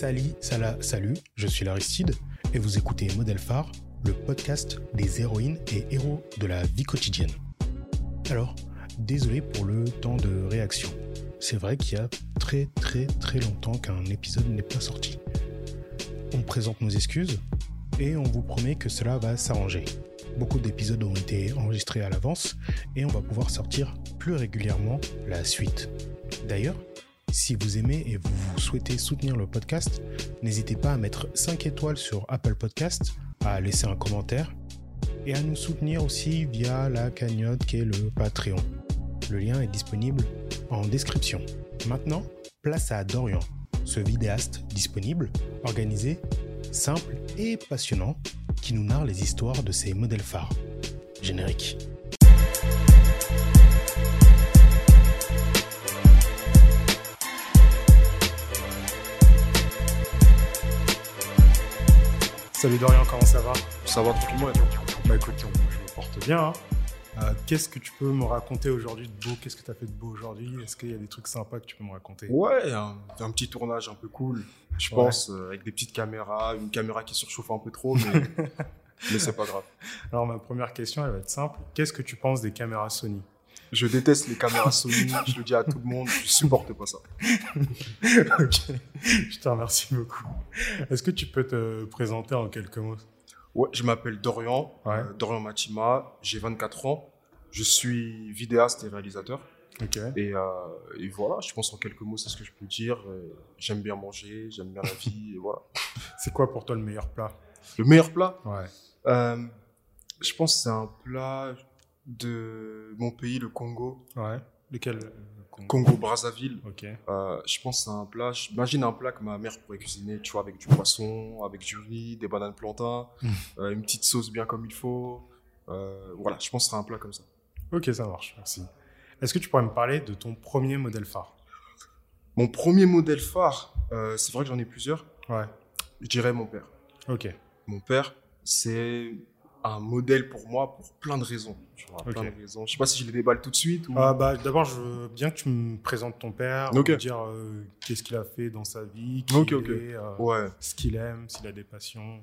Salut, Salah, salut, je suis l'Aristide et vous écoutez Modèle Phare, le podcast des héroïnes et héros de la vie quotidienne. Alors, désolé pour le temps de réaction. C'est vrai qu'il y a très très très longtemps qu'un épisode n'est pas sorti. On présente nos excuses et on vous promet que cela va s'arranger. Beaucoup d'épisodes ont été enregistrés à l'avance et on va pouvoir sortir plus régulièrement la suite. D'ailleurs, si vous aimez et vous souhaitez soutenir le podcast, n'hésitez pas à mettre 5 étoiles sur Apple Podcast, à laisser un commentaire et à nous soutenir aussi via la cagnotte qui est le Patreon. Le lien est disponible en description. Maintenant, place à Dorian, ce vidéaste disponible, organisé, simple et passionnant qui nous narre les histoires de ses modèles phares. Générique. Salut Dorian, comment ça va? Ça va tranquillement et toi Bah écoute, je me porte bien. hein. Euh, Qu'est-ce que tu peux me raconter aujourd'hui de beau? Qu'est-ce que tu as fait de beau aujourd'hui? Est-ce qu'il y a des trucs sympas que tu peux me raconter? Ouais, un, un petit tournage un peu cool, je Ouais. pense, euh, avec des petites caméras, une caméra qui surchauffe un peu trop, mais, mais c'est pas grave. Alors ma première question, elle va être simple. Qu'est-ce que tu penses des caméras Sony? Je déteste les caméras Sony, je le dis à tout le monde, je supporte pas ça. Ok, je te remercie beaucoup. Est-ce que tu peux te présenter en quelques mots? Ouais, je m'appelle Dorian, Ouais. euh, Dorian Matima, j'ai 24 ans, je suis vidéaste et réalisateur. Ok. Et, euh, et voilà, je pense en quelques mots, c'est ce que je peux dire. Euh, J'aime bien manger, j'aime bien la vie, et voilà. C'est quoi pour toi le meilleur plat? Le meilleur plat? Ouais. Euh, je pense que c'est un plat de mon pays, le Congo. Ouais. Lequel euh, Congo? Congo-Brazzaville. Ok. Euh, je pense c'est un plat. J'imagine un plat que ma mère pourrait cuisiner, tu vois, avec du poisson, avec du riz, des bananes plantains, Mm. euh, une petite sauce bien comme il faut. Euh, voilà, je pense c'est un plat comme ça. Ok, ça marche. Merci. Est-ce que tu pourrais me parler de ton premier modèle phare? Mon premier modèle phare, c'est vrai que j'en ai plusieurs. Ouais. Je dirais mon père. Ok. Mon père, c'est un modèle pour moi pour plein de raisons. Tu vois, plein de raisons. Je sais pas si je les déballe tout de suite ou. Ah, bah, D'abord, je veux bien que tu me présentes ton père, Ok. me dire euh, qu'est-ce qu'il a fait dans sa vie, qui Ok, il ok. est, euh, Ouais. ce qu'il aime, s'il a des passions.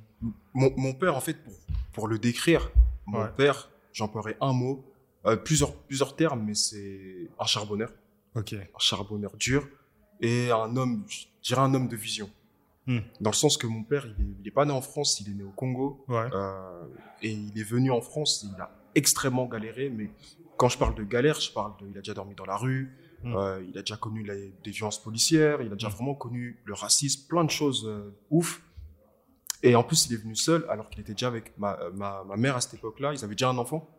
Mon, mon père, en fait, pour, pour le décrire, mon Ouais. père, j'emploierai un mot, euh, plusieurs, plusieurs termes, mais c'est un charbonneur, un charbonneur dur et un homme, je dirais un homme de vision. Hmm. Dans le sens que mon père, il est, il est pas né en France, il est né au Congo Ouais. euh, et il est venu en France, il a extrêmement galéré, mais quand je parle de galère, je parle de, il a déjà dormi dans la rue, Hmm. euh, il a déjà connu des violences policières, il a déjà Hmm. vraiment connu le racisme, plein de choses euh, ouf. Et en plus, il est venu seul, alors qu'il était déjà avec ma, ma, ma mère à cette époque-là. Ils avaient déjà un enfant.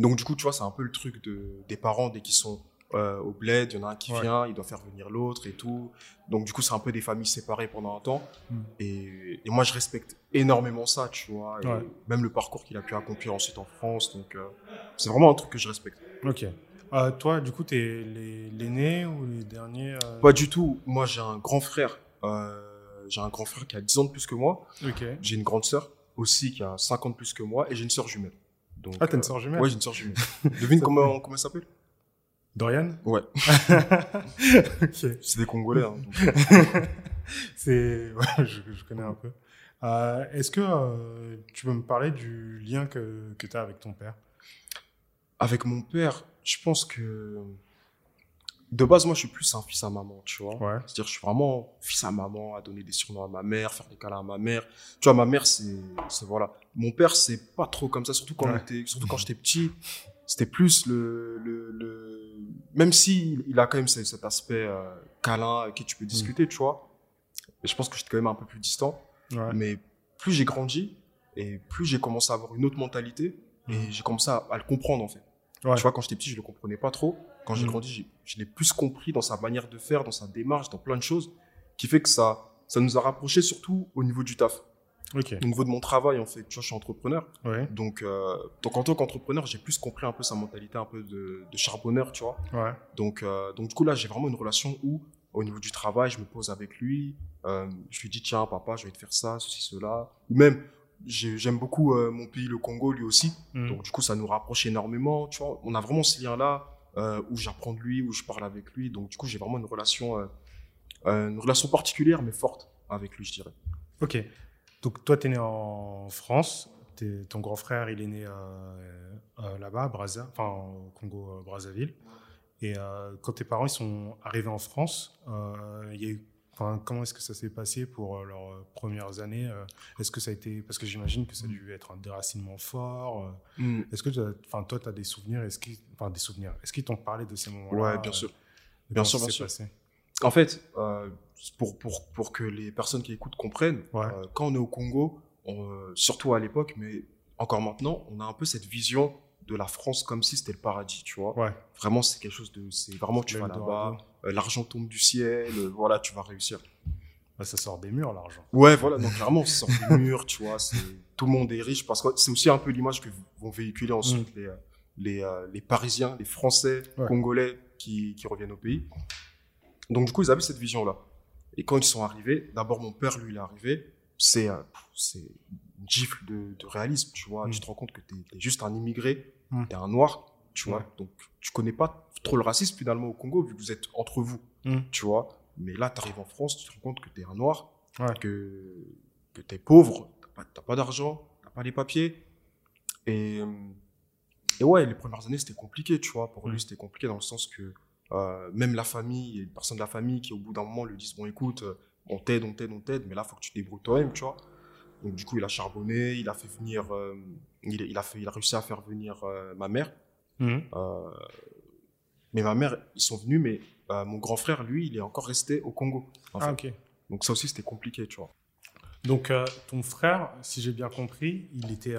Donc, du coup, tu vois, c'est un peu le truc de, des parents dès qu'ils sont euh, au bled. Il y en a un qui Ouais. vient, il doit faire venir l'autre et tout. Donc, du coup, c'est un peu des familles séparées pendant un temps. Mm. Et, et moi, je respecte énormément ça, tu vois. Et Ouais. Même le parcours qu'il a pu accomplir ensuite en France. Donc, euh, c'est vraiment un truc que je respecte. Ok. Euh, toi, du coup, t'es les- l'aîné ou les derniers Pas du tout. Moi, j'ai un grand frère. J'ai un grand frère qui a 10 ans de plus que moi. Ok. J'ai une grande sœur aussi qui a 50 de plus que moi. Et j'ai une sœur jumelle. Donc, Ah, t'as une sœur jumelle Ouais, j'ai une sœur jumelle. Devine comment, comment elle s'appelle? Dorian Ouais. C'est des Congolais. hein. C'est. Ouais, je, je connais un peu. Euh, Est-ce que euh, tu peux me parler du lien que, que tu as avec ton père? Avec mon père, je pense que. De base, moi, je suis plus un fils à maman, tu vois. Ouais. C'est-à-dire, je suis vraiment fils à maman, à donner des surnoms à ma mère, faire des câlins à ma mère. Tu vois, ma mère, c'est. c'est- Voilà. Mon père, c'est pas trop comme ça, surtout quand, Ouais. surtout quand j'étais petit. C'était plus le, le, le- Même si il a quand même ce- cet aspect euh, câlin avec qui tu peux discuter, tu vois. Je pense que j'étais quand même un peu plus distant. Ouais. Mais plus j'ai grandi et plus j'ai commencé à avoir une autre mentalité et Mhm. j'ai commencé à, à le comprendre en fait. Ouais. Tu vois, quand j'étais petit, je le comprenais pas trop. Quand j'ai Mhm. grandi, je l'ai plus compris dans sa manière de faire, dans sa démarche, dans plein de choses, qui fait que ça, ça nous a rapprochés surtout au niveau du taf, Au niveau de mon travail en fait. Tu vois, je suis entrepreneur, Ouais. donc, euh, donc en tant qu'entrepreneur, j'ai plus compris un peu sa mentalité un peu de, de charbonneur, tu vois. Ouais. Donc, euh, donc du coup, là, j'ai vraiment une relation où, au niveau du travail, je me pose avec lui. euh, je lui dis, tiens, papa, je vais te faire ça, ceci, cela. Ou même, j'ai- j'aime beaucoup mon pays, le Congo, lui aussi. Mhm. Donc, du coup, ça nous rapproche énormément. Tu vois, on a vraiment ce lien-là où j'apprends de lui, où je parle avec lui. Donc, du coup, j'ai vraiment une relation une relation particulière, mais forte avec lui, je dirais. Ok. Donc, toi, tu es né en France. T'es- ton grand frère, il est né euh, euh, là-bas, Brazza, enfin, au Congo, euh, Brazzaville. Et euh, quand tes parents ils sont arrivés en France, euh, il y a eu, enfin, comment est-ce que ça s'est passé pour leurs premières années Est-ce que ça a été, parce que j'imagine que ça a dû être un déracinement fort. Mm. Est-ce que, t'as- toi, tu as des souvenirs? Est-ce qu'ils, enfin, des souvenirs? Est-ce qu'ils t'ont parlé de ces moments-là? Ouais, bien sûr. Bien comment sûr, ça bien s'est sûr. passé? En fait, euh, pour, pour, pour que les personnes qui écoutent comprennent, Ouais. euh, quand on est au Congo, on, euh, surtout à l'époque, mais encore maintenant, on a un peu cette vision de la France comme si c'était le paradis, tu vois. Ouais. Vraiment, c'est quelque chose de... C'est vraiment, tu vas là-bas, l'argent tombe du ciel, voilà, tu vas réussir. Bah, ça sort des murs, l'argent. Ouais, voilà, donc clairement, ça sort du mur, tu vois, tout le monde est riche, parce que c'est aussi un peu l'image que vont véhiculer ensuite les, euh, les, euh, les Parisiens, les Français, Ouais. Congolais qui, qui reviennent au pays. Donc du coup, ils avaient cette vision-là. Et quand ils sont arrivés, d'abord mon père, lui, il est arrivé, c'est, une gifle de, de réalisme, tu vois, Mm. tu te rends compte que t'es, t'es juste un immigré, Mm. t'es un noir, tu vois, donc tu connais pas trop le racisme finalement au Congo, vu que vous êtes entre vous, Mm. tu vois. Mais là, tu arrives en France, tu te rends compte que tu es un noir, Ouais. que, que tu es pauvre, tu t'as pas d'argent, tu pas les papiers. Et, euh, et ouais, les premières années, c'était compliqué, tu vois. Pour Mm. lui, c'était compliqué dans le sens que euh, même la famille, des personnes de la famille qui, au bout d'un moment, lui disent Bon, écoute, euh, on t'aide, on t'aide, on t'aide, mais là, faut que tu te débrouilles toi-même, tu vois. Donc, du coup, il a charbonné, il a fait venir, euh, il, il a fait, il a réussi à faire venir euh, ma mère. Mhm. Mais ma mère, ils sont venus, mais mon grand frère, lui, il est encore resté au Congo. en Ah. Donc ça aussi, c'était compliqué, tu vois. Donc, ton frère, si j'ai bien compris, il était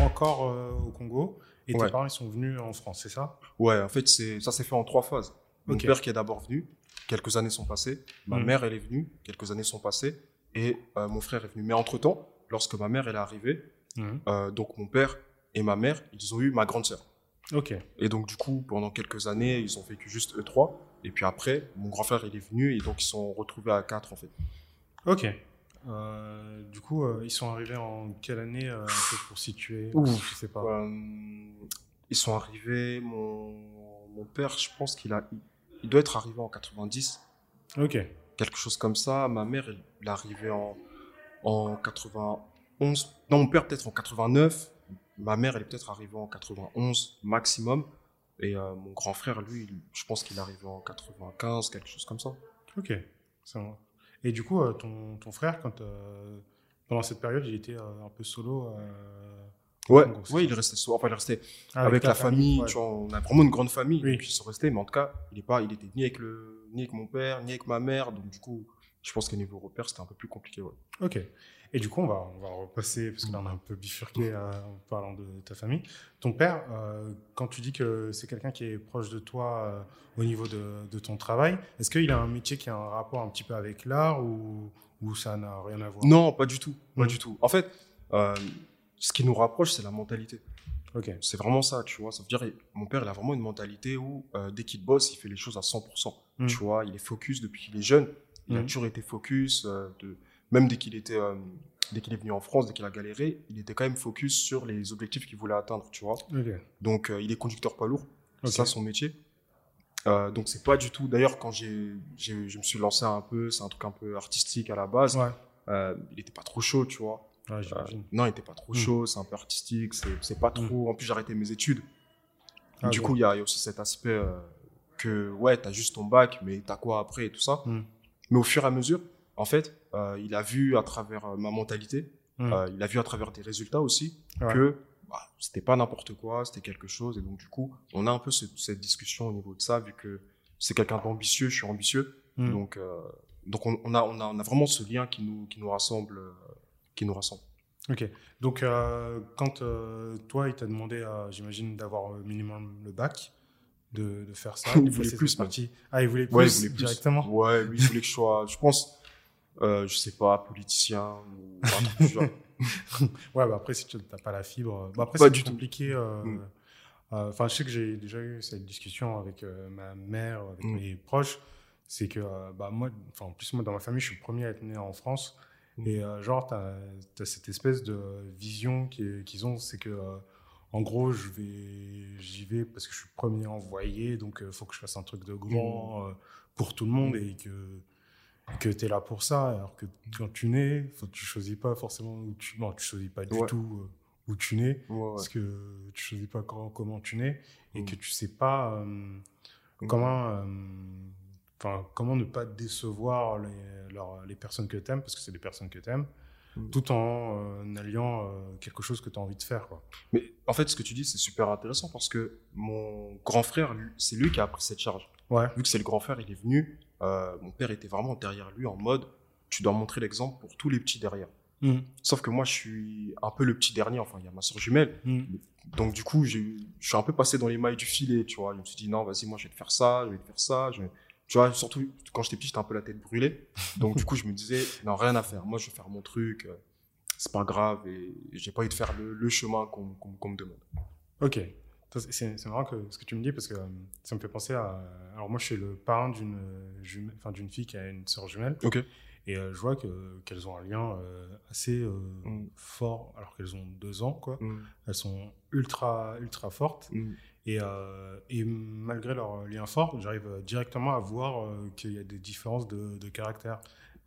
encore au Congo et tes Ouais. parents ils sont venus en France, c'est ça? Ouais, en fait, c'est ça s'est fait en trois phases. Mon père qui est d'abord venu, quelques années sont passées. Ma Mhm. mère, elle est venue, quelques années sont passées. Et euh, mon frère est venu. Mais entre-temps, lorsque ma mère, elle est arrivée, Mhm. euh, donc mon père et ma mère, ils ont eu ma grande sœur. Ok. Et donc, du coup, pendant quelques années, ils ont vécu juste eux trois. Et puis après, mon grand frère, il est venu et donc ils sont retrouvés à quatre, en fait. Ok. Euh, du coup, euh, ils sont arrivés en quelle année euh, pour situer Ouf. Je sais pas. Euh, ils sont arrivés, mon, mon père, je pense qu'il a, il, doit être arrivé en 90, Ok. quelque chose comme ça. Ma mère, elle, il est arrivé en, en 91. Non, mon père peut-être en 89. Ma mère, elle est peut-être arrivée en 91 maximum. Et mon grand frère, lui, il- je pense qu'il est arrivé en 95, quelque chose comme ça. Ok. Ça va. Et du coup, euh, ton, ton frère, quand, euh, pendant cette période, il était euh, un peu solo euh, Ouais, Donc, ouais, il est resté souvent. Enfin, il est resté ah, avec, ta la famille. ouais. tu vois, on a vraiment une grande famille. Oui. Donc, ils sont restés. Mais en tout cas, il est pas, il était ni avec le, ni avec mon père, ni avec ma mère. Donc, du coup, je pense qu'au niveau repère, c'était un peu plus compliqué. Ouais. Ok. Et du coup, on va, on va repasser, parce que là, on a un peu bifurqué euh, en parlant de ta famille. Ton père, euh, quand tu dis que c'est quelqu'un qui est proche de toi euh, au niveau de, de ton travail, est-ce qu'il a un métier qui a un rapport un petit peu avec l'art ou, ou ça n'a rien à voir? Non, pas du tout. Pas Mhm. du tout. En fait, ce qui nous rapproche, c'est la mentalité. Ok. C'est vraiment ça, tu vois. Ça veut dire, mon père, il a vraiment une mentalité où, dès qu'il bosse, il fait les choses à 100%. Mhm. Tu vois, il est focus depuis qu'il est jeune. Il a Mhm. toujours été focus. euh, de... Même dès qu'il était, euh, dès qu'il est venu en France, dès qu'il a galéré, il était quand même focus sur les objectifs qu'il voulait atteindre, tu vois. Donc, euh, il est conducteur poids lourd. C'est ça son métier. Donc, c'est pas du tout. D'ailleurs, quand j'ai, je me suis lancé un peu, c'est un truc un peu artistique à la base. Ouais. il était pas trop chaud, tu vois. Ouais, non, il était pas trop Mm. chaud, c'est un peu artistique, c'est pas trop. En plus, j'ai arrêté mes études. Ah, du coup, il y, a il y a aussi cet aspect euh, que, ouais, t'as juste ton bac, mais t'as quoi après et tout ça. Mm. Mais au fur et à mesure, en fait, euh, il a vu à travers euh, ma mentalité, Mm. euh, il a vu à travers des résultats aussi, Ouais. que bah, c'était pas n'importe quoi, c'était quelque chose. Et donc, du coup, on a un peu ce- cette discussion au niveau de ça, vu que c'est quelqu'un d'ambitieux, je suis ambitieux. Mm. Donc, euh, donc on, on a, on, a, on a vraiment ce lien qui nous, qui nous rassemble. qui nous rassemble. Ok. Donc, quand toi, il t'a demandé, j'imagine, d'avoir minimum le bac, de, de faire ça. Il de voulait plus, partie. Ah, il voulait plus, Ouais, il voulait plus. directement Ouais, lui, il voulait que je sois, je pense, euh, je sais pas, politicien ou un truc du genre. Ouais, bah après, si tu n'as pas la fibre. Bah après, Pas c'est compliqué. euh, Mm. euh, Enfin, je sais que j'ai déjà eu cette discussion avec euh, ma mère, avec Mm. mes proches. C'est que, euh, bah, moi, enfin, en plus, moi, dans ma famille, je suis le premier à être né en France. Mm. Et euh, genre, tu as, cette espèce de vision qui- qu'ils ont, c'est que, euh, en gros, je vais, j'y vais parce que je suis premier envoyé, donc il faut que je fasse un truc de grand Mm. euh, pour tout le monde et que que tu es là pour ça, alors que quand tu nais, tu choisis pas forcément où tu. Bon, tu choisis pas du Ouais. tout euh, où tu nais, Ouais, ouais. parce que tu choisis pas quand- comment tu nais, et que tu sais pas euh, Mm. comment. euh, comment ne pas décevoir les, leur- les personnes que tu aimes, parce que c'est des personnes que tu aimes, Mm. tout en euh, alliant euh, quelque chose que tu as envie de faire. Quoi. Mais en fait, ce que tu dis, c'est super intéressant parce que mon grand frère, c'est lui qui a pris cette charge. Ouais. Vu que c'est le grand frère, il est venu. euh, mon père était vraiment derrière lui en mode tu dois montrer l'exemple pour tous les petits derrière. Mm. Sauf que moi, je suis un peu le petit dernier. Enfin, il y a ma soeur jumelle. Mm. Donc, du coup, je suis un peu passé dans les mailles du filet, tu vois. Je me suis dit, non, vas-y, moi, je vais te faire ça, je vais te faire ça. Je vais- Tu vois, surtout quand j'étais petit, j'étais un peu la tête brûlée. Donc, du coup, je me disais, non, rien à faire. Moi, je vais faire mon truc. euh, C'est pas grave. Et j'ai pas envie de faire le, le chemin qu'on me demande. Ok. C'est- marrant que, ce que tu me dis parce que euh, ça me fait penser à. Alors, moi, je suis le parrain d'une euh, enfin, fille qui a une sœur jumelle. Ok. Et euh, je vois que- qu'elles ont un lien euh, assez euh, Mm. fort alors qu'elles ont deux ans. Quoi. Mm, Elles sont ultra, ultra fortes. mm. Et, euh, et malgré leur lien fort, j'arrive directement à voir euh, qu'il y a des différences de, de caractère.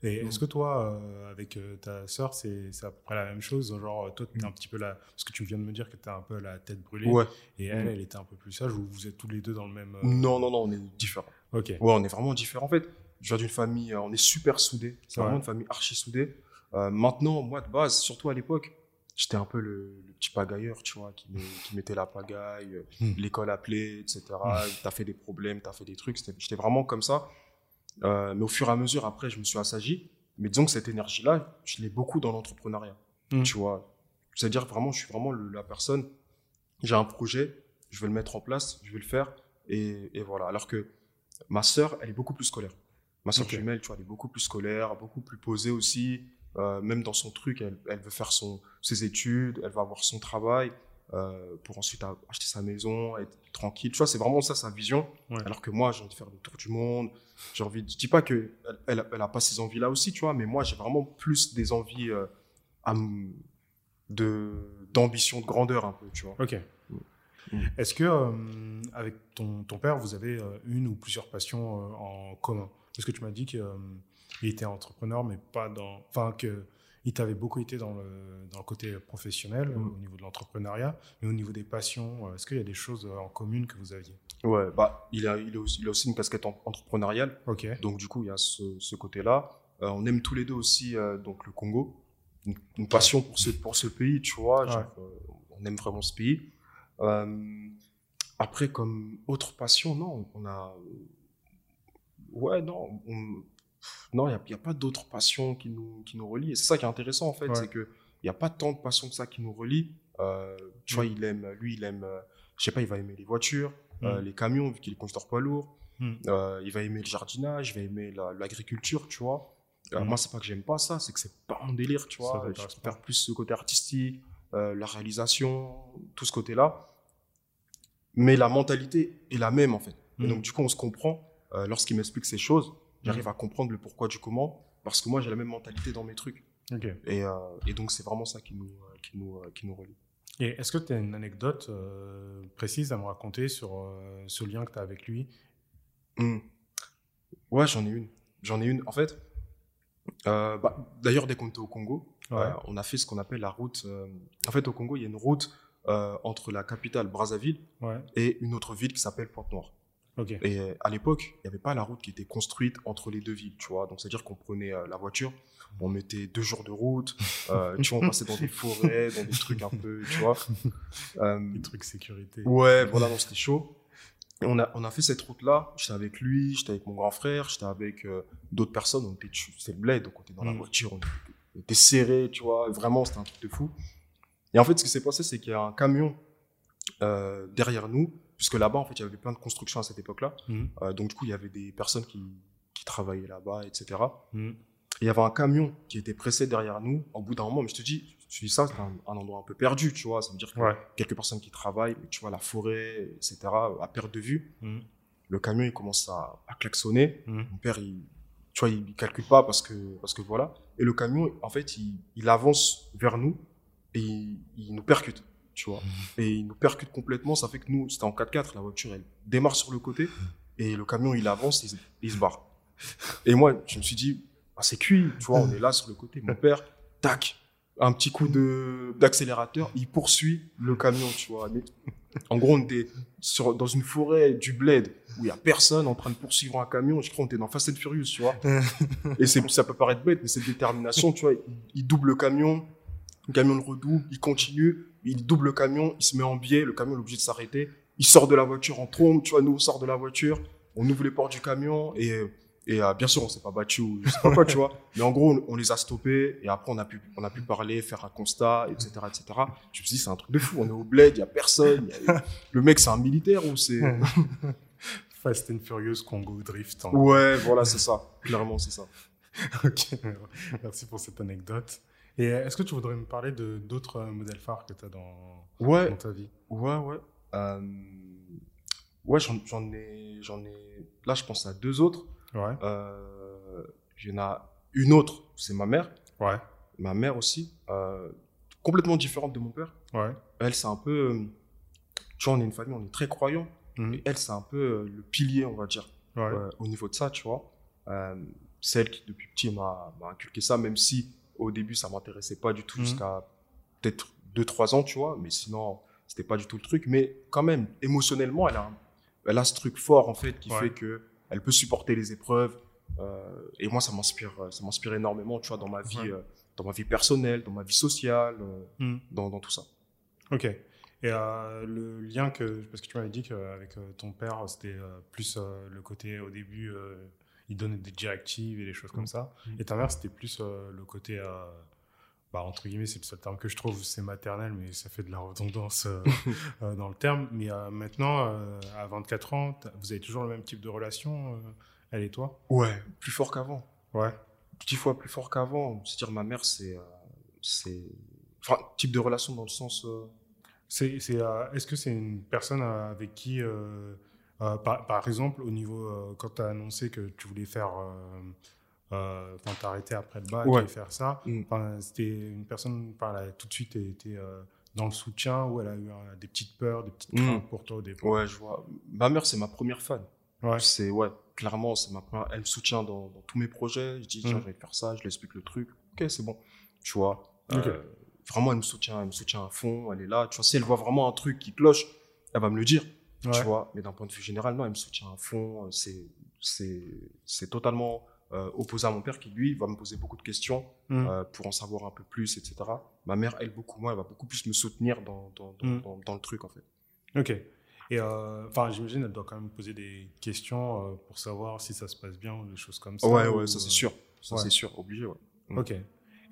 Et Mm. est-ce que toi, euh, avec euh, ta sœur, c'est à peu près la même chose Genre, toi, tu es Mm. un petit peu la. Parce que tu viens de me dire que tu as un peu la tête brûlée. Ouais. Et elle, Mm. elle était un peu plus sage, ou vous êtes tous les deux dans le même. euh, Non, non, non, on est différents. Ok. Ouais, on est vraiment différents. En fait, je viens d'une famille, euh, on est super soudés. C'est Ouais. vraiment une famille archi soudée. Euh, maintenant, moi, de base, surtout à l'époque, j'étais un peu le, le petit pagailleur, tu vois, qui, met- qui mettait la pagaille, euh, Hmm. l'école appelée, etc. T'as fait des problèmes, t'as fait des trucs. J'étais vraiment comme ça. Euh, mais au fur et à mesure, après, je me suis assagi. Mais disons que cette énergie-là, je l'ai beaucoup dans l'entrepreneuriat. Hmm. Tu vois, c'est-à-dire vraiment, je suis vraiment le- la personne. J'ai un projet, je vais le mettre en place, je vais le faire, et, et voilà. Alors que ma sœur, elle est beaucoup plus scolaire. Ma sœur jumelle, tu vois, elle est beaucoup plus scolaire, beaucoup plus posée aussi. Euh, même dans son truc, elle, elle veut faire son, ses études, elle va avoir son travail euh, pour ensuite acheter sa maison, être tranquille. Tu vois, c'est vraiment ça sa vision. Ouais. Alors que moi, j'ai envie de faire le tour du monde. J'ai envie. De... Je dis pas que elle, elle, a- elle a pas ces envies-là aussi, tu vois, mais moi, j'ai vraiment plus des envies euh, à de d'ambition, de grandeur un peu, tu vois. Ok. Mm. Est-ce que, euh, avec ton, ton père, vous avez une ou plusieurs passions en commun? Parce que tu m'as dit qu'il était entrepreneur, mais pas dans. Enfin, qu'il t'avait beaucoup été dans le, dans le côté professionnel, Mm. au niveau de l'entrepreneuriat, mais au niveau des passions, euh, est-ce qu'il y a des choses euh, en commune que vous aviez? Ouais, bah, il a, il a aussi, il a aussi une casquette en- entrepreneuriale. Ok. Donc, du coup, il y a ce, ce côté-là. Euh, on aime tous les deux aussi euh, donc le Congo. Une, une passion pour ce, pour ce pays, tu vois. genre, euh, on aime vraiment ce pays. Après, comme autre passion, non, on a. Ouais, non. on- Non, il n'y a, pas d'autres passions qui nous, qui nous relient. Et c'est ça qui est intéressant, en fait. Ouais. C'est qu'il n'y a pas tant de passions que ça qui nous relient. Euh, tu vois, Mm. il aime, lui, il aime, euh, je sais pas, il va aimer les voitures, euh, Mm. les camions, vu qu'il est conducteur poids lourd. Mm. Euh, il va aimer le jardinage, il va aimer la- l'agriculture, tu vois. Euh. Moi, c'est pas que j'aime pas ça, c'est que c'est pas mon délire, tu vois. Je préfère plus ce côté artistique, euh, la réalisation, tout ce côté-là. Mais la mentalité est la même, en fait. Et donc, du coup, on se comprend. Euh, Lorsqu'il m'explique ces choses, j'arrive Mhm. à comprendre le pourquoi du comment, parce que moi, j'ai la même mentalité dans mes trucs. Et, euh, et donc, c'est vraiment ça qui nous, euh, qui nous, euh, qui nous relie. Et est-ce que tu as une anecdote euh, précise à me raconter sur euh, ce lien que tu as avec lui? Hmm. Ouais, j'en ai une. J'en ai une. En fait, bah, d'ailleurs, dès qu'on était au Congo, Ouais. on a fait ce qu'on appelle la route. En fait, au Congo, il y a une route entre la capitale Brazzaville Ouais. et une autre ville qui s'appelle Pointe-Noire. Et euh, à l'époque, il n'y avait pas la route qui était construite entre les deux villes, tu vois. Donc, c'est-à-dire qu'on prenait euh, la voiture, on mettait deux jours de route, euh, tu vois, on passait dans des forêts, dans des trucs un peu, tu vois. Euh, Des trucs sécurité. Ouais, voilà, non, c'était chaud. Et on a, on a fait cette route-là. J'étais avec lui, j'étais avec mon grand frère, j'étais avec d'autres personnes. On était, dessus. c'est le bled, donc on était dans la Mm. voiture, on était, on était serrés, tu vois. Vraiment, c'était un truc de fou. Et en fait, ce qui s'est passé, c'est qu'il y a un camion derrière nous, puisque là-bas, en fait, il y avait plein de constructions à cette époque-là. Mhm. Euh, donc, du coup, il y avait des personnes qui, qui travaillaient là-bas, etc. Mhm. Et il y avait un camion qui était pressé derrière nous. Au bout d'un moment, mais je te dis, je dis ça, c'est un, un endroit un peu perdu, tu vois. Ça veut dire que Ouais. quelques personnes qui travaillent, tu vois, la forêt, etc., à perte de vue. Mhm. Le camion, il commence à, à klaxonner. Mon père, il, tu vois, il calcule pas parce que, parce que voilà. Et le camion, en fait, il, il avance vers nous et il, il nous percute, tu vois. Et il nous percute complètement. Ça fait que nous, c'était en 4x4, la voiture, elle démarre sur le côté et le camion, il avance et il, se- il barre. Et moi, je me suis dit, ah, c'est cuit, tu vois, on est là sur le côté. Mon père, tac, un petit coup de d'accélérateur, il poursuit le camion, tu vois. En gros, on était sur, dans une forêt du bled où il y a personne en train de poursuivre un camion. Je crois qu'on était dans Fast and Furious, tu vois. Et c'est, ça peut paraître bête, mais cette détermination, tu vois, il, double le camion, le camion le redouble, il continue, il double le camion, il se met en biais, le camion est obligé de s'arrêter. Il sort de la voiture en trombe, tu vois, nous on sort de la voiture, on ouvre les portes du camion et et euh, bien sûr, on s'est pas battu ou je sais pas quoi, tu vois. Mais en gros, on, les a stoppés et après, on a pu, on a pu parler, faire un constat, etc., etc. Je me suis dit, c'est un truc de fou. On est au bled, il y a personne. le mec, c'est un militaire ou c'est... Fast and Furious Congo Drift. Ouais, voilà, c'est ça. Clairement, c'est ça. ok, merci pour cette anecdote. Et est-ce que tu voudrais me parler de d'autres modèles phares que tu as dans, ouais, dans ta vie? Ouais, ouais. Euh, ouais, j'en ai, j'en ai. Là, je pense à deux autres. Ouais. Euh, il y en a une autre, c'est ma mère. Ouais. Ma mère aussi, euh, complètement différente de mon père. Ouais. Elle, c'est un peu. Euh, tu vois, on est une famille, on est très croyants. Et elle, c'est un peu euh, le pilier, on va dire, Ouais. euh, au niveau de ça, tu vois. Euh, celle qui, depuis petit, m'a inculqué ça, même si au début, ça m'intéressait pas du tout Mhm. jusqu'à peut-être 2-3 ans, tu vois. Mais sinon, c'était pas du tout le truc. Mais quand même, émotionnellement, elle a, elle a ce truc fort, en fait, qui Ouais. fait que elle peut supporter les épreuves. Euh, et moi, ça m'inspire, ça m'inspire énormément, tu vois, dans ma vie, Ouais. euh, dans ma vie personnelle, dans ma vie sociale, euh, Mhm. dans, dans tout ça. Ok. Et euh, le lien que, parce que tu m'avais dit qu'avec euh, ton père, c'était euh, plus euh, le côté au début, euh, il donnait des directives et des choses comme ça. Mm. Et ta mère, c'était plus euh, le côté, euh, bah, entre guillemets, c'est le seul terme que je trouve, c'est maternel, mais ça fait de la redondance euh, dans le terme. Mais maintenant, à 24 ans, vous avez toujours le même type de relation, elle et toi? Ouais, plus fort qu'avant. Ouais. dix fois plus fort qu'avant. C'est-à-dire, ma mère, c'est, c'est, enfin, type de relation dans le sens, C'est, c'est, est-ce que c'est une personne avec qui, euh, par, par exemple, au niveau, euh, quand tu as annoncé que tu voulais faire, euh, euh, enfin, t'arrêter après le bac Ouais. et faire ça, Mm. enfin, c'était une personne, par là, tout de suite, était euh, dans le soutien ou elle a eu euh, des petites peurs, des petites Mm. craintes pour toi au départ ouais, je vois. Ma mère, c'est ma première fan. Ouais. C'est, ouais, clairement, c'est ma première, elle me soutient dans, dans tous mes projets. Je dis, tiens, Mm. je vais faire ça, je lui explique le truc. Ok, c'est bon. Tu vois. Ok. Euh, vraiment, elle me soutient, elle me soutient à fond. Elle est là. Tu vois, si elle voit vraiment un truc qui cloche, elle va me le dire. Ouais. tu vois. Mais d'un point de vue général, non, elle me soutient à fond. C'est, c'est, c'est totalement euh, opposé à mon père qui, lui, va me poser beaucoup de questions Mm. euh, pour en savoir un peu plus, etc. Ma mère, elle, beaucoup moins, elle va beaucoup plus me soutenir dans, dans, dans, Mm. dans, le truc, en fait. Ok. Et euh, enfin, j'imagine elle doit quand même poser des questions euh, pour savoir si ça se passe bien ou des choses comme ça. ouais, ou, ouais, ça c'est euh, sûr. Ça ouais. c'est sûr, obligé, ouais. Mm. Ok.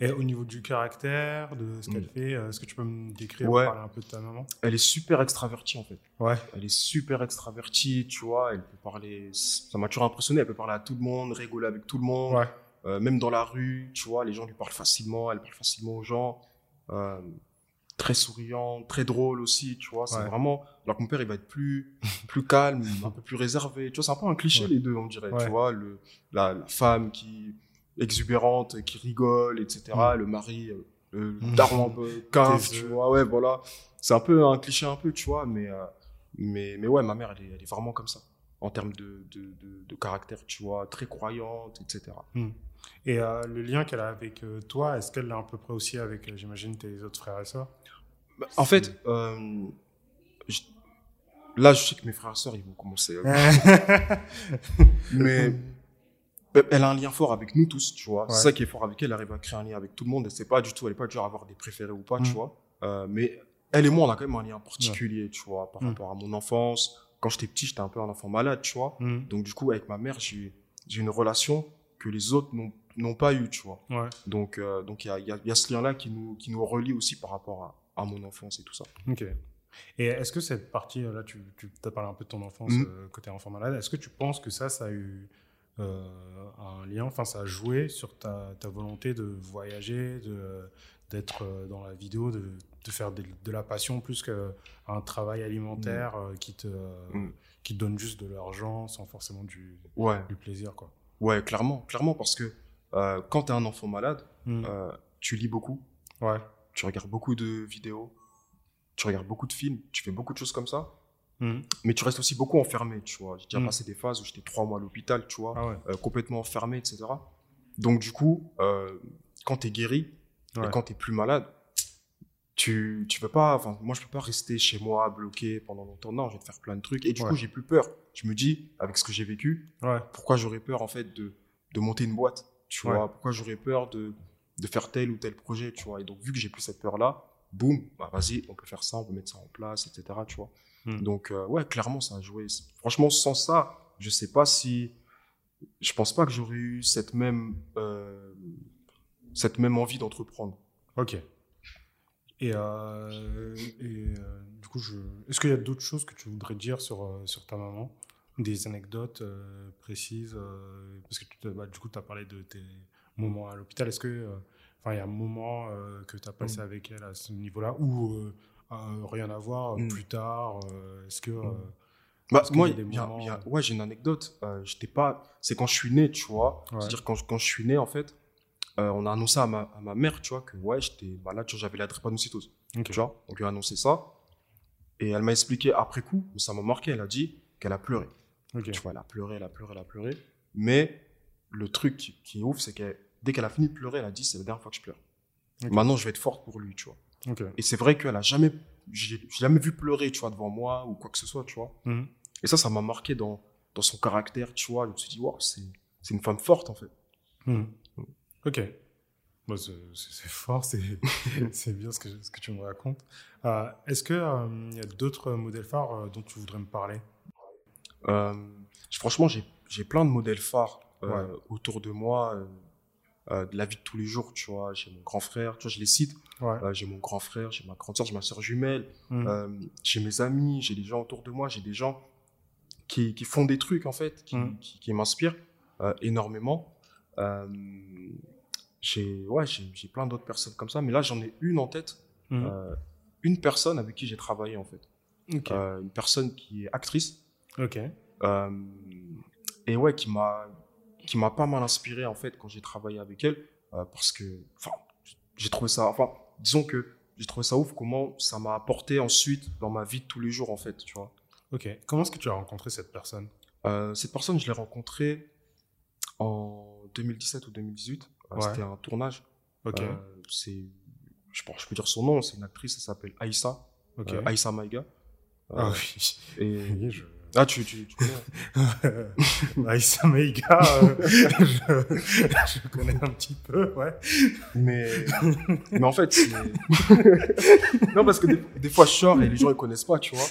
Et au niveau du caractère, de ce qu'elle Mm. fait, euh, est-ce que tu peux me décrire, Ouais. parler un peu de ta maman? Elle est super extravertie, en fait. Ouais. Elle est super extravertie, tu vois. Elle peut parler, ça m'a toujours impressionné. Elle peut parler à tout le monde, rigoler avec tout le monde. Ouais. Euh, même dans la rue, tu vois, les gens lui parlent facilement, elle parle facilement aux gens. Euh, très souriant, très drôle aussi, tu vois. C'est Ouais. vraiment. Alors que mon père, il va être plus, plus calme, un peu plus réservé. Tu vois, c'est un peu un cliché les deux, on dirait. Tu vois, le, la, la femme qui exubérante, qui rigole, etc. Mm. Le mari, euh, le Mm. daron un peu cave, tu vois. Ouais, voilà. C'est un peu un cliché un peu, tu vois, mais euh, mais mais ouais, ma mère, elle est, elle est vraiment comme ça en termes de, de, de, de caractère, tu vois, très croyante, etc. Et euh, le lien qu'elle a avec toi, est-ce qu'elle l'a à peu près aussi avec, j'imagine, tes autres frères et sœurs? Bah, en fait, euh, je- là, je sais que mes frères et sœurs, ils vont commencer. mais elle a un lien fort avec nous tous, tu vois. Ouais. C'est ça qui est fort avec elle. Elle arrive à créer un lien avec tout le monde. Et c'est pas du tout, elle est pas du genre à avoir des préférés ou pas, tu Mm. vois. Euh, mais elle et moi, on a quand même un lien particulier, tu vois, par Mm. rapport à mon enfance. Quand j'étais petit, j'étais un peu un enfant malade, tu vois. Mm. Donc, du coup, avec ma mère, j'ai une relation que les autres n'ont pas eu, tu vois. Ouais. Donc, euh, donc il y a, y, a, y a ce lien-là qui nous, qui nous relie aussi par rapport à, à mon enfance et tout ça. Ok. Et est-ce que cette partie, euh, là, tu, tu as parlé un peu de ton enfance, euh, côté enfant malade, est-ce que tu penses que ça, ça a eu euh, un lien, enfin, ça a joué sur ta, ta volonté de voyager, de d'être euh, dans la vidéo, de, de faire de, de la passion plus qu'un travail alimentaire euh, qui, te, Mhm. qui te donne juste de l'argent sans forcément du, Ouais, du plaisir, quoi. ouais, clairement, clairement, parce que euh, quand tu es un enfant malade, euh, tu lis beaucoup, Ouais. tu regardes beaucoup de vidéos, tu regardes beaucoup de films, tu fais beaucoup de choses comme ça. Mhm. Mais tu restes aussi beaucoup enfermé, tu vois. J'ai déjà Mm. passé des phases où j'étais trois mois à l'hôpital, tu vois, Ah ouais. euh, complètement enfermé, etc. Donc, du coup, euh, quand tu es guéri Ouais. et quand tu es plus malade, tu, tu peux pas, enfin, moi, je peux pas rester chez moi bloqué pendant longtemps. Non, je vais te faire plein de trucs. Et du Ouais. coup, j'ai plus peur. Je me dis, avec ce que j'ai vécu, pourquoi j'aurais peur, en fait, de, de monter une boîte, tu vois? Pourquoi j'aurais peur de, de faire tel ou tel projet, tu vois? Et donc, vu que j'ai plus cette peur-là, boum, bah, vas-y, on peut faire ça, on peut mettre ça en place, etc., tu vois? Mm. Donc, euh, ouais, clairement, ça a joué. Franchement, sans ça, je sais pas si. Je pense pas que j'aurais eu cette même, euh, cette même envie d'entreprendre. Ok. Et, euh, et du coup, je... est-ce qu'il y a d'autres choses que tu voudrais dire sur, sur ta maman? Des anecdotes précises Parce que tu bah, du coup, tu as parlé de tes moments à l'hôpital. Est-ce que, enfin, il y a un moment euh, que tu as passé Mm. avec elle à ce niveau-là ou euh, rien à voir Mm. plus tard euh, Est-ce que. euh, Bah, moi, y a des il y a- moments, il y a- euh, ouais, j'ai une anecdote. Euh, j'étais pas. C'est quand je suis né, tu vois. Ouais. C'est-à-dire quand, je- quand je suis né, en fait, euh, on a annoncé à ma, à ma mère, tu vois, que ouais, j'étais malade, vois, j'avais la drépanocytose. ok. Tu vois, on lui a annoncé ça. Et elle m'a expliqué après coup, mais ça m'a marqué. Elle a dit qu'elle a pleuré. Tu vois, elle a pleuré, elle a pleuré, elle a pleuré. Mais le truc qui, qui est ouf, c'est que dès qu'elle a fini de pleurer, elle a dit c'est la dernière fois que je pleure. Maintenant, je vais être forte pour lui, tu vois. Et c'est vrai qu'elle a jamais, j'ai jamais vu pleurer, tu vois, devant moi ou quoi que ce soit, tu vois. Mhm. Et ça, ça m'a marqué dans, dans son caractère, tu vois. Je me suis dit, c'est une femme forte, en fait. Mhm. Ok. Bon, c'est fort, c'est bien ce que, ce que tu me racontes. Euh, Est-ce qu'il y a d'autres modèles phares euh, dont tu voudrais me parler? Euh, franchement, j'ai plein de modèles phares euh, Ouais. autour de moi, euh, de la vie de tous les jours, tu vois. J'ai mon grand frère, tu vois, je les cite. Ouais. Euh, j'ai mon grand frère, j'ai ma grande soeur, j'ai ma soeur jumelle, Mhm. euh, j'ai mes amis, j'ai des gens autour de moi, j'ai des gens qui, qui font des trucs, en fait, qui, Mhm. qui, qui m'inspirent euh, énormément. J'ai ouais, j'ai j'ai plein d'autres personnes comme ça, mais là, j'en ai une en tête, euh, une personne avec qui j'ai travaillé, en fait. une personne qui est actrice. ok. Et ouais, qui m'a qui m'a pas mal inspiré en fait quand j'ai travaillé avec elle euh, parce que enfin j'ai trouvé ça enfin disons que j'ai trouvé ça ouf comment ça m'a apporté ensuite dans ma vie de tous les jours en fait tu vois Ok. Comment est-ce que tu as rencontré cette personne? Euh, cette personne je l'ai rencontrée en 2017 ou 2018 Euh, Ouais. c'était un tournage Ok. Euh, c'est je pense je peux dire son nom c'est une actrice elle s'appelle Aïssa ok. euh, Aïssa Maïga ah oui. et je... ah tu tu, tu connais Aïssa Meiga, euh, je, je connais un petit peu, ouais. Mais, mais en fait, non, parce que des, des fois, je sors et les gens, ils connaissent pas, tu vois.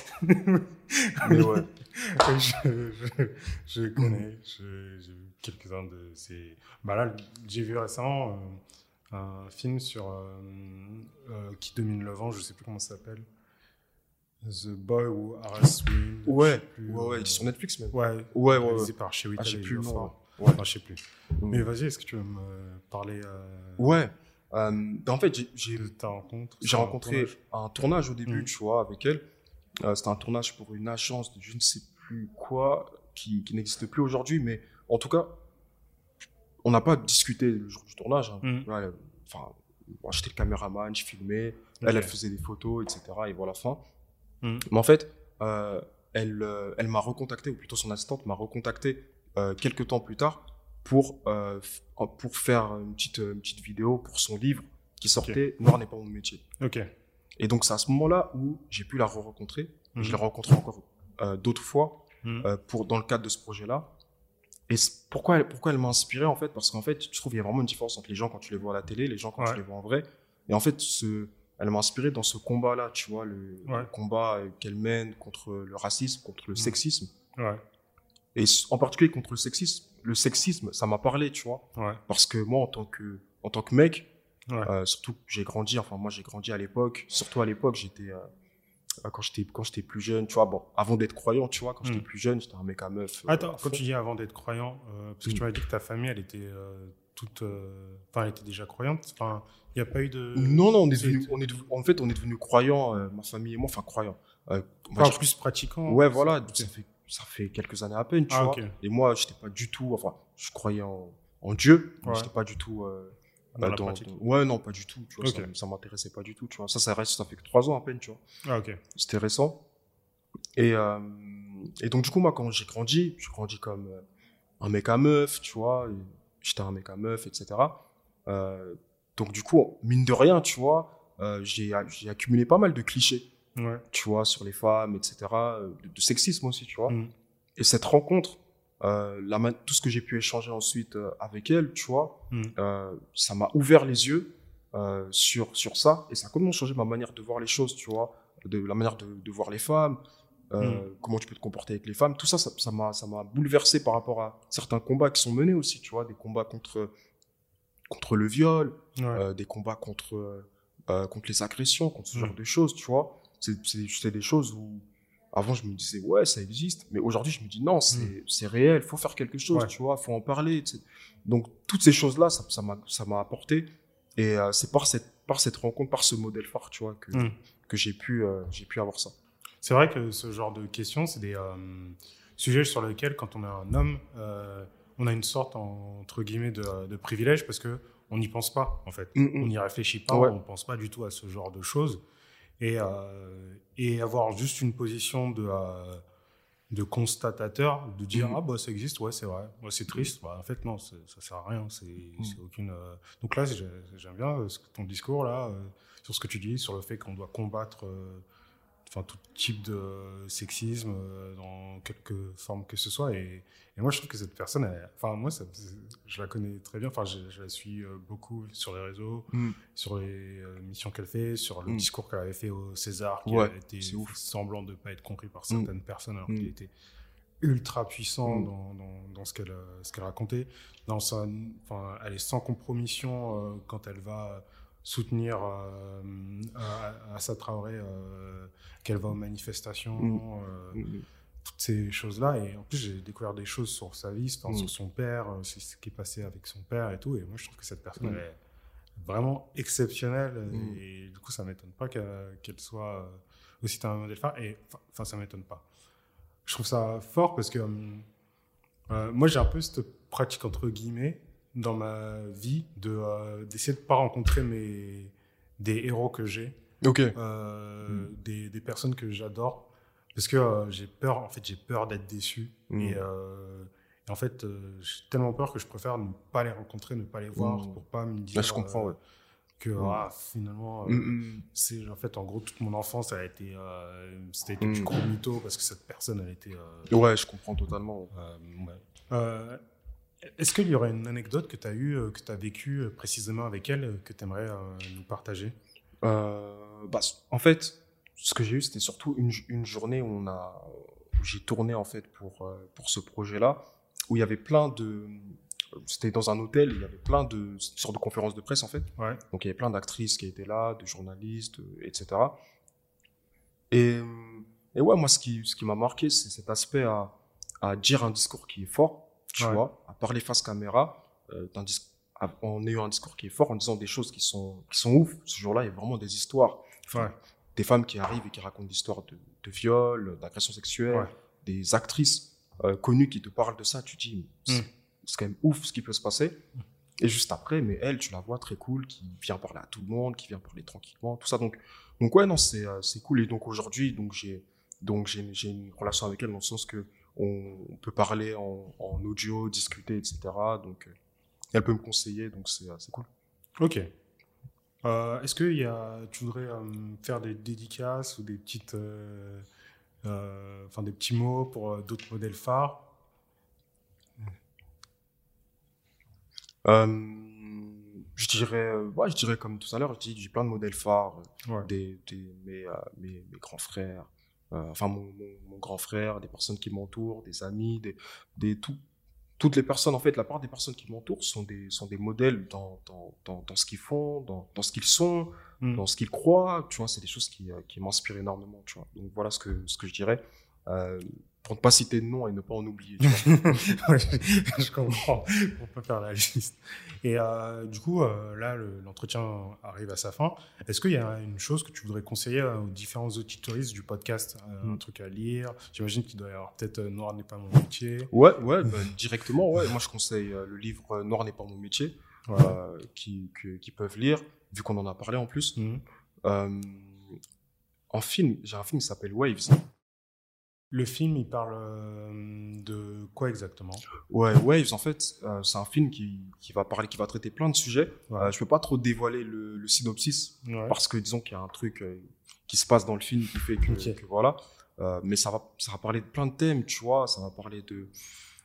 Mais ouais. je, je, je connais, j'ai vu quelques-uns de ces. Bah là, j'ai vu récemment euh, un film sur euh, euh, qui domine le vent, je sais plus comment ça s'appelle. The Boy Women. je Ouais, plus, ouais, ouais, euh, il est sur Netflix même. Ouais, Ouais, ouais, ouais. par Shewita Ah, je sais plus le nom, Ejiofor. ouais. Enfin, je sais plus. Mais vas-y, est-ce que tu veux me parler euh, Ouais. Euh, ben, en fait, j'ai- j'ai rencontré tournage? un tournage au début, Mhm. tu vois, avec elle. Euh, C'était un tournage pour une agence de je ne sais plus quoi, qui, qui n'existe plus aujourd'hui, mais en tout cas, on n'a pas discuté le jour du tournage. hein. Elle- Enfin, moi, j'étais le caméraman, je filmais, elle, elle faisait des photos, etc. Et voilà la fin. Mhm. Mais en fait, euh, elle, euh, elle m'a recontacté, ou plutôt son assistante m'a recontacté euh, quelques temps plus tard pour, euh, pour faire une petite, une petite vidéo pour son livre qui sortait Noir n'est pas mon métier. Ok. Et donc, c'est à ce moment-là où j'ai pu la re-rencontrer. Mhm. Je l'ai rencontrée encore d'autres fois euh, pour, dans le cadre de ce projet-là. Et pourquoi elle, pourquoi elle m'a inspiré en fait? Parce qu'en fait, je trouve qu'il y a vraiment une différence entre les gens quand tu les vois à la télé, les gens quand Ouais. tu les vois en vrai. Et en fait, ce, elle m'a inspiré dans ce combat-là, tu vois, le, Ouais. le combat euh, qu'elle mène contre le racisme, contre le Mhm. sexisme. Ouais. Et en particulier contre le sexisme. Le sexisme, ça m'a parlé, tu vois. Ouais. Parce que moi, en tant que, en tant que mec, euh, surtout j'ai grandi, enfin moi j'ai grandi à l'époque, surtout à l'époque, j'étais euh, quand j'étais quand j'étais plus jeune, tu vois, bon, avant d'être croyant, tu vois, quand j'étais Mm. plus jeune, j'étais un mec à meuf. euh, Attends, à quand tu dis avant d'être croyant, parce que tu Mm. m'as dit que ta famille, elle était toute. euh, Enfin, elle était déjà croyante. Enfin, il n'y a pas eu de. Non, non, on est devenu, on est devenu- en fait, on est devenu croyant, euh, ma famille et moi, enfin croyant. Euh, Enfin, dire- plus pratiquant. ouais, voilà, ça fait, ça fait quelques années à peine, tu Ah, vois. Et moi, j'étais pas du tout, enfin, je croyais en, en Dieu, mais Ouais. j'étais pas du tout. euh, Dans la dans- dans- Ouais, non, pas du tout, tu vois, Ok. ça, ça m'intéressait pas du tout, tu vois. Ça, ça reste, ça fait que trois ans à peine, tu vois. Ah, ok. C'était récent. Et, et donc, du coup, moi, quand j'ai grandi, j'ai grandi comme un mec à meuf, tu vois. et J'étais un mec à meuf, etc. Euh, donc, du coup, mine de rien, tu vois, euh, j'ai j'ai accumulé pas mal de clichés, Ouais. tu vois, sur les femmes, etc. euh, De, de sexisme aussi, tu vois. Mm. Et cette rencontre, euh, la tout ce que j'ai pu échanger ensuite avec elle, tu vois, Mm. ça m'a ouvert les yeux sur, sur ça. Et ça a complètement changé ma manière de voir les choses, tu vois, de la manière de, de voir les femmes, euh, comment tu peux te comporter avec les femmes. Tout ça, ça m'a ça m'a bouleversé par rapport à certains combats qui sont menés aussi, tu vois, des combats contre, contre le viol, Ouais. euh, des combats contre, euh, contre les agressions, contre ce Mm. genre de choses, tu vois. C'est des choses où, avant, je me disais, ouais, ça existe. Mais aujourd'hui, je me dis, non, c'est c'est réel, faut faire quelque chose, Ouais. tu vois, faut en parler. Donc, toutes ces choses-là, ça ça m'a ça m'a apporté. Et c'est par cette, par cette rencontre, par ce modèle phare, tu vois, que, Mm. que j'ai pu, j'ai pu avoir ça. C'est vrai que ce genre de questions, c'est des euh, sujets sur lesquels, quand on est un homme, euh, on a une sorte, entre guillemets, de, de privilège parce que on n'y pense pas, en fait. Mm, On mm. n'y réfléchit pas, Ouais. on ne pense pas du tout à ce genre de choses. Et, euh, et avoir juste une position de, de constatateur, de dire Mhm. Ah, bah ça existe, ouais, c'est vrai, ouais, c'est triste. Bah, en fait, non, ça sert à rien. C'est aucune. euh, Donc là, j'ai- j'aime bien euh, ton discours, là, euh, sur ce que tu dis, sur le fait qu'on doit combattre. Enfin, tout type de sexisme euh, dans quelque forme que ce soit et, et moi je trouve que cette personne elle- enfin moi ça- je la connais très bien enfin je, je la suis euh, beaucoup sur les réseaux Mm. sur les euh, missions qu'elle fait, sur le Mm. discours qu'elle avait fait au César, qui Ouais, a été c'est ouf. semblant de ne pas être compris par certaines personnes, alors Mm. qu'il était ultra puissant Mm. dans, dans, dans ce qu'elle ce qu'elle racontait. Dans sa, enfin, elle est sans compromission quand elle va soutenir euh, à, Assa Traoré, euh, qu'elle va aux manifestations, Mm. euh, Mm. toutes ces choses-là. Et en plus, j'ai découvert des choses sur sa vie, Mm. sur son père, euh, ce qui est passé avec son père et tout. Et moi, je trouve que cette personne, Mm. est vraiment exceptionnelle. Mm. Et du coup, ça m'étonne pas qu'elle soit aussi un modèle phare. Et enfin, ça m'étonne pas. Je trouve ça fort parce que moi, j'ai un peu cette pratique, entre guillemets, dans ma vie, de euh, d'essayer de pas rencontrer mes, des héros que j'ai Ok. euh, Mm. des, des personnes que j'adore parce que euh, j'ai peur en fait j'ai peur d'être déçu Mm. et, et en fait euh, j'ai tellement peur que je préfère ne pas les rencontrer ne pas les voir Mm. pour pas me dire Là, je comprends, euh, ouais. que Mm. ah, finalement euh, Mm, mm. c'est en fait en gros toute mon enfance elle a été c'était du gros mytho parce que cette personne elle était Ouais, je comprends totalement. ouais. Est-ce qu'il y aurait une anecdote que tu as eue, euh, que tu as vécue euh, précisément avec elle, euh, que tu aimerais nous partager? Euh, bah, en fait, ce que j'ai eu, c'était surtout une, une journée où on a, où j'ai tourné en fait pour pour ce projet-là, où il y avait plein de, c'était dans un hôtel, il y avait plein de une sorte de conférences de presse en fait. Ouais. Donc il y avait plein d'actrices qui étaient là, de journalistes, etc. Et, et ouais, moi ce qui ce qui m'a marqué, c'est cet aspect à à dire un discours qui est fort, tu Ouais. vois, à parler face caméra, euh, en ayant un discours qui est fort, en disant des choses qui sont qui sont ouf. Ce jour-là, il y a vraiment des histoires Ouais. des femmes qui arrivent et qui racontent des histoires de, de viol, d'agression sexuelle, Ouais. des actrices euh, connues qui te parlent de ça, tu dis, c'est Mm. quand même ouf ce qui peut se passer. Et juste après, mais elle, tu la vois très cool, qui vient parler à tout le monde, qui vient parler tranquillement, tout ça. Donc, donc ouais, non, c'est euh, cool. Et donc aujourd'hui, donc j'ai une relation avec elle dans le sens que on, peut parler en, en audio, discuter, etc. Donc euh, elle peut me conseiller, donc c'est euh, cool. Ok. Euh, Est-ce que y a, tu voudrais euh, faire des dédicaces ou des petites, euh, enfin des petits mots pour d'autres modèles phares? Je dirais, ouais, je dirais comme tout à l'heure, j'ai plein de modèles phares, Ouais. des, des, mes, mes, mes grands frères, enfin mon, mon, mon grand frère, des personnes qui m'entourent, des amis, des, des tout, toutes les personnes, en fait, la part des personnes qui m'entourent sont des, sont des modèles dans, dans, dans, dans ce qu'ils font, dans, dans ce qu'ils sont, Mm. dans ce qu'ils croient, tu vois, c'est des choses qui, euh, qui m'inspirent énormément, tu vois. Donc voilà ce que, ce que je dirais, euh, pour ne pas citer de nom et ne pas en oublier, tu vois. Ouais, je comprends. On peut faire la liste. Et euh, du coup, euh, là, le- l'entretien arrive à sa fin. Est-ce qu'il y a une chose que tu voudrais conseiller euh, aux différents auditoristes du podcast Euh, Un Mm. truc à lire? J'imagine qu'il doit y avoir peut-être euh, Noir n'est pas mon métier. Ouais, ouais, bah, directement, ouais. Moi, je conseille euh, le livre Noir n'est pas mon métier, Ouais. euh, qui, peuvent lire, vu qu'on en a parlé en plus. Euh, en film, j'ai un film qui s'appelle Waves. Le film, il parle euh, de quoi exactement? Ouais, Waves, en fait, euh, c'est un film qui, qui va parler, qui va traiter plein de sujets. Ouais. Euh, je peux pas trop dévoiler le, le synopsis Ouais. parce que disons qu'il y a un truc euh, qui se passe dans le film qui fait que, voilà. Mais ça va, ça va parler de plein de thèmes, tu vois. Ça va parler de.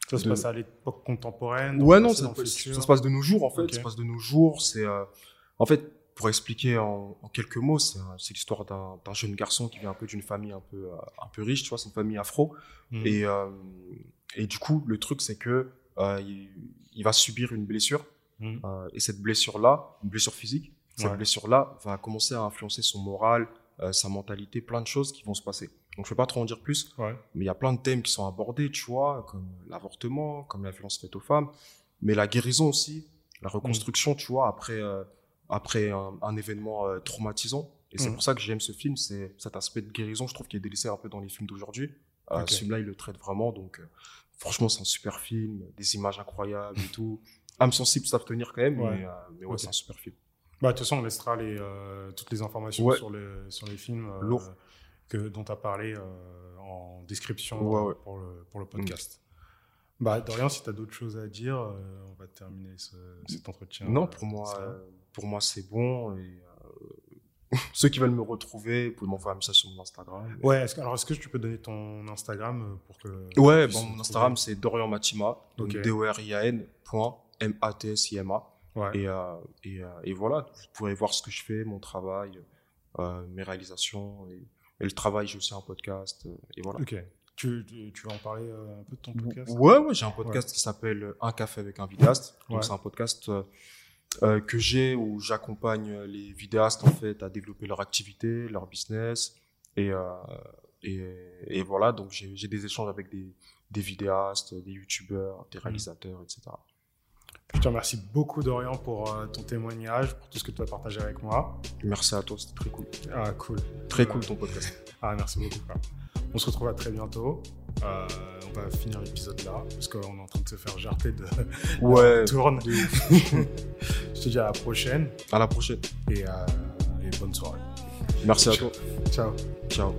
Ça se passe à l'époque contemporaine Ouais, non, ça, se passe de nos jours en fait. Ça se passe de nos jours. C'est, en fait, pour expliquer en, en quelques mots, c'est, l'histoire d'un, jeune garçon qui vient un peu d'une famille un peu, euh, un peu riche, tu vois, c'est une famille afro. Mhm. Et, euh, et du coup, le truc, c'est que euh, il, il va subir une blessure. Euh, et cette blessure-là, une blessure physique, cette Ouais. blessure-là va commencer à influencer son moral, sa mentalité, plein de choses qui vont se passer. Donc, je ne vais pas trop en dire plus, Ouais. mais il y a plein de thèmes qui sont abordés, tu vois, comme l'avortement, comme la violence faite aux femmes, mais la guérison aussi, la reconstruction, tu vois, après, euh, après un, un événement euh, traumatisant. Et c'est Mhm. pour ça que j'aime ce film, c'est cet aspect de guérison, je trouve qu'il est délaissé un peu dans les films d'aujourd'hui. Euh. Ce film-là, il le traite vraiment, donc euh, franchement, c'est un super film, des images incroyables et tout. Âme sensible, ça tenir quand même, Ouais. mais, euh, mais ouais, Ok. c'est un super film. Bah, de toute façon, on laissera les, toutes les informations Ouais. sur, les, sur les films que, dont tu as parlé en description Ouais. Pour, le, pour le podcast. Bah, Dorian, si tu as d'autres choses à dire, on va terminer ce- cet entretien. Non, pour moi, pour moi, c'est bon. Et, euh, ceux qui veulent me retrouver, vous pouvez m'envoyer un message sur mon Instagram. Ouais, est-ce que, alors est-ce que tu peux donner ton Instagram euh, pour que. Ouais, bon, mon Instagram, c'est Dorian Matima. Donc, Ok. D-O-R-I-A-N, point, M-A-T-S-I-M-A. Ouais. Et, euh, et, euh, et voilà, vous pourrez voir ce que je fais, mon travail, euh, mes réalisations. Et, et le travail, j'ai aussi un podcast. et voilà. Ok. Tu, tu, tu veux en parler un peu de ton podcast? Ouais, ouais, j'ai un podcast qui s'appelle Un café avec un vidéaste. Donc, Ouais. c'est un podcast euh, que j'ai où j'accompagne les vidéastes en fait à développer leur activité, leur business. Et, euh, et, et voilà, donc j'ai des échanges avec des, des vidéastes, des youtubeurs, des réalisateurs, etc. Je te remercie beaucoup, Dorian, pour euh, ton témoignage, pour tout ce que tu as partagé avec moi. Merci à toi, c'était très cool. Ah, cool. Très cool ton podcast. Ah, merci beaucoup. quoi. On se retrouve à très bientôt. Euh, on va finir l'épisode là, parce qu'on est en train de se faire jarter de Ouais, tourne. Je te dis à la prochaine à la prochaine. et, euh, et bonne soirée. Merci à toi. Ciao. Ciao.